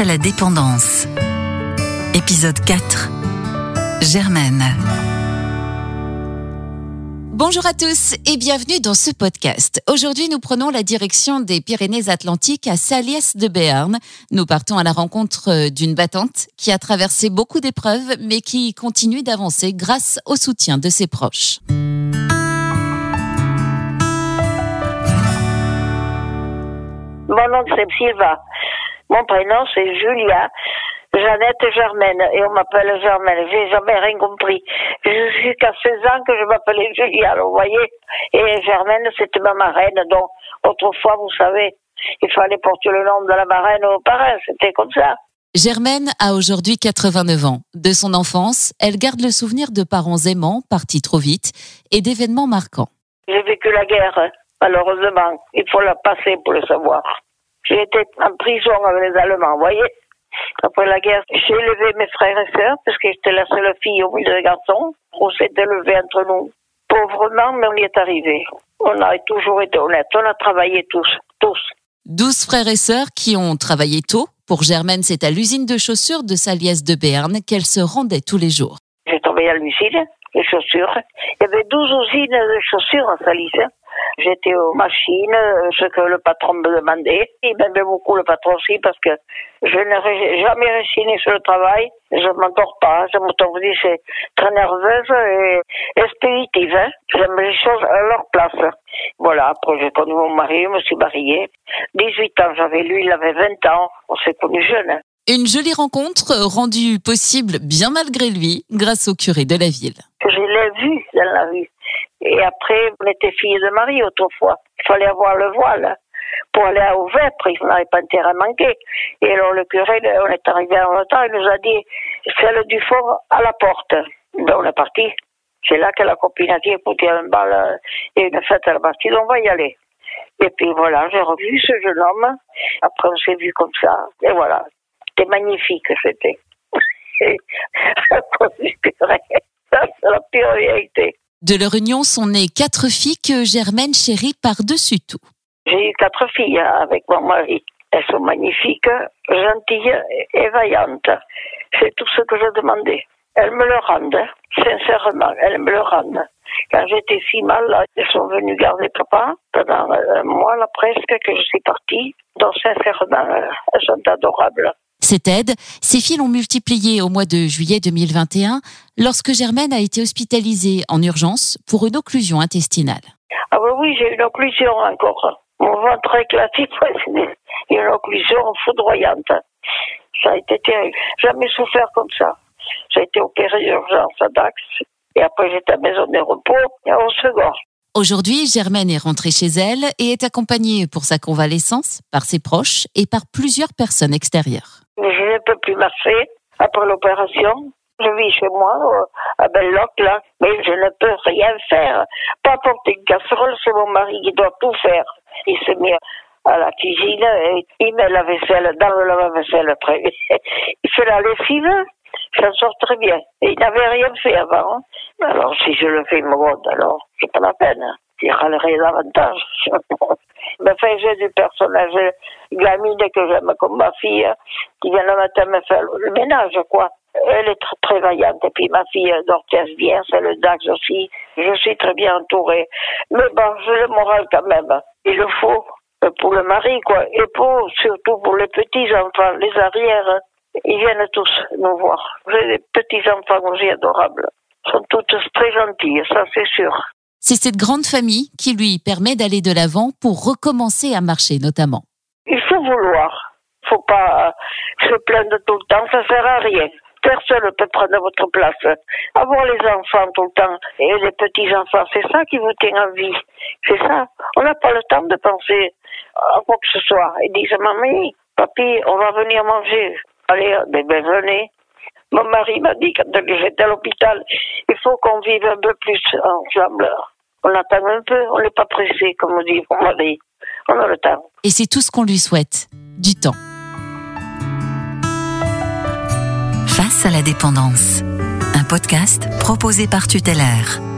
À la dépendance. Épisode 4. Germaine. Bonjour à tous et bienvenue dans ce podcast. Aujourd'hui, nous prenons la direction des Pyrénées-Atlantiques à Saliès de Béarn. Nous partons à la rencontre euh, d'une battante qui a traversé beaucoup d'épreuves mais qui continue d'avancer grâce au soutien de ses proches. Mon nom c'est Sylva. Mon prénom c'est Julia. Jeannette Germaine. Et on m'appelle Germaine. J'ai jamais rien compris. Jusqu'à 16 ans que je m'appelais Julia, vous voyez. Et Germaine, c'était ma marraine. Donc, autrefois, vous savez, il fallait porter le nom de la marraine au parrain. C'était comme ça. Germaine a aujourd'hui 89 ans. De son enfance, elle garde le souvenir de parents aimants partis trop vite et d'événements marquants. J'ai vécu la guerre, malheureusement. Il faut la passer pour le savoir. J'ai été en prison avec les Allemands, vous voyez. Après la guerre, j'ai élevé mes frères et sœurs parce que j'étais la seule fille au milieu des garçons. On s'est élevé entre nous. Pauvrement, mais on y est arrivé. On a toujours été honnêtes. On a travaillé tous, tous. 12 frères et sœurs qui ont travaillé tôt. Pour Germaine, c'est à l'usine de chaussures de Saliès de Béarn qu'elle se rendait tous les jours. J'ai travaillé à l'usine, les chaussures. Il y avait 12 usines de chaussures à Salis. J'étais aux machines, euh, ce que le patron me demandait. Il m'aimait beaucoup le patron aussi parce que je n'ai jamais résigné sur le travail. Je ne m'endors pas. Je m'autorise, c'est très nerveuse et expéditive. Hein. J'aime les choses à leur place. Voilà, après j'ai connu mon mari, je me suis mariée. 18 ans j'avais, lui il avait 20 ans. On s'est connus jeunes. Une jolie rencontre euh, rendue possible bien malgré lui grâce au curé de la ville. Je l'ai vu dans la rue. Et après, on était filles de mari autrefois. Il fallait avoir le voile pour aller au Vêpres. Il n'avait pas intérêt à manquer. Et alors le curé, on est arrivé en retard, il nous a dit, celle du fort à la porte. Ben, on est parti. C'est là que la copine a dit, écoute, il y a un bal euh, et une fête à la Bastille, on va y aller. Et puis voilà, j'ai revu ce jeune homme. Après, on s'est vu comme ça. Et voilà. C'était magnifique, c'était. À c'est la pire vérité. De leur union sont nées quatre filles que Germaine chérit par-dessus tout. J'ai eu quatre filles avec mon mari. Elles sont magnifiques, gentilles et vaillantes. C'est tout ce que je demandais. Elles me le rendent, hein. sincèrement, elles me le rendent. Quand j'étais si mal, elles sont venues garder papa pendant un mois, là, presque, que je suis partie. Donc, sincèrement, elles sont adorables. Cette aide, ces filles l'ont multipliée au mois de juillet 2021 lorsque Germaine a été hospitalisée en urgence pour une occlusion intestinale. Ah oui, oui, j'ai une occlusion encore. Mon ventre éclaté, c'est une occlusion foudroyante. Ça a été terrible. Jamais souffert comme ça. J'ai été opéré d'urgence à Dax. Et après, j'étais à la maison de repos et au second. Aujourd'hui, Germaine est rentrée chez elle et est accompagnée pour sa convalescence par ses proches et par plusieurs personnes extérieures. Je ne peux plus marcher après l'opération. Je vis chez moi, euh, à Belloc, là, mais je ne peux rien faire. Pas porter une casserole, c'est mon mari qui doit tout faire. Il se met à la cuisine et il met la vaisselle dans le lave-vaisselle très bien. Il fait la lessive, ça sort très bien. Il n'avait rien fait avant. hein. Alors si je le fais, me alors c'est pas la peine. Il râlerait davantage. Enfin, j'ai du personnage gamine que j'aime comme ma fille, qui vient le matin me faire le ménage, quoi. Elle est très, vaillante. Et puis ma fille d'Orthez bien, c'est le Dax aussi. Je suis très bien entourée. Mais bon, j'ai le moral quand même. Il le faut euh, pour le mari, quoi. Et pour, surtout pour les petits-enfants, les arrières. Ils viennent tous nous voir. J'ai des petits-enfants aussi adorables. Ils sont toutes très gentilles, ça c'est sûr. C'est cette grande famille qui lui permet d'aller de l'avant pour recommencer à marcher notamment. Il faut vouloir. faut pas se plaindre tout le temps, ça sert à rien. Personne ne peut prendre votre place. Avoir les enfants tout le temps et les petits-enfants, c'est ça qui vous tient en vie. C'est ça. On n'a pas le temps de penser à quoi que ce soit. Ils disent, mamie, papy, on va venir manger. Allez, ben, venez. Mon mari m'a dit quand j'étais à l'hôpital, il faut qu'on vive un peu plus ensemble. On attend un peu, on n'est pas pressé, comme on dit mon mari. On a le temps. Et c'est tout ce qu'on lui souhaite. Du temps. Face à la dépendance. Un podcast proposé par Tutélaire.